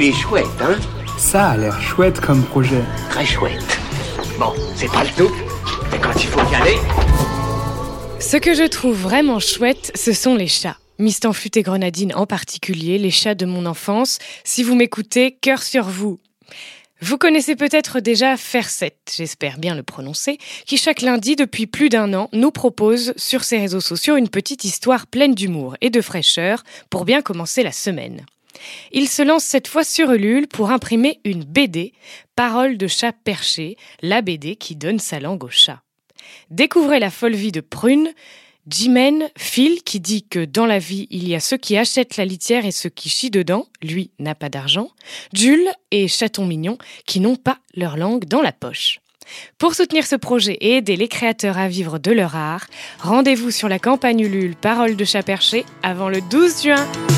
Il est chouette, hein Ça a l'air chouette comme projet. Très chouette. Bon, c'est pas le tout, mais quand il faut y aller... Ce que je trouve vraiment chouette, ce sont les chats. Mistanfut et Grenadine en particulier, les chats de mon enfance. Si vous m'écoutez, cœur sur vous. Vous connaissez peut-être déjà Ferset, j'espère bien le prononcer, qui chaque lundi depuis plus d'un an nous propose sur ses réseaux sociaux une petite histoire pleine d'humour et de fraîcheur pour bien commencer la semaine. Il se lance cette fois sur Ulule pour imprimer une BD, Parole de chat perché, la BD qui donne sa langue au chat. Découvrez la folle vie de Prune, Jimen, Phil, qui dit que dans la vie, il y a ceux qui achètent la litière et ceux qui chient dedans, lui n'a pas d'argent, Jules et Chaton Mignon, qui n'ont pas leur langue dans la poche. Pour soutenir ce projet et aider les créateurs à vivre de leur art, rendez-vous sur la campagne Ulule Parole de chat perché avant le 12 juin.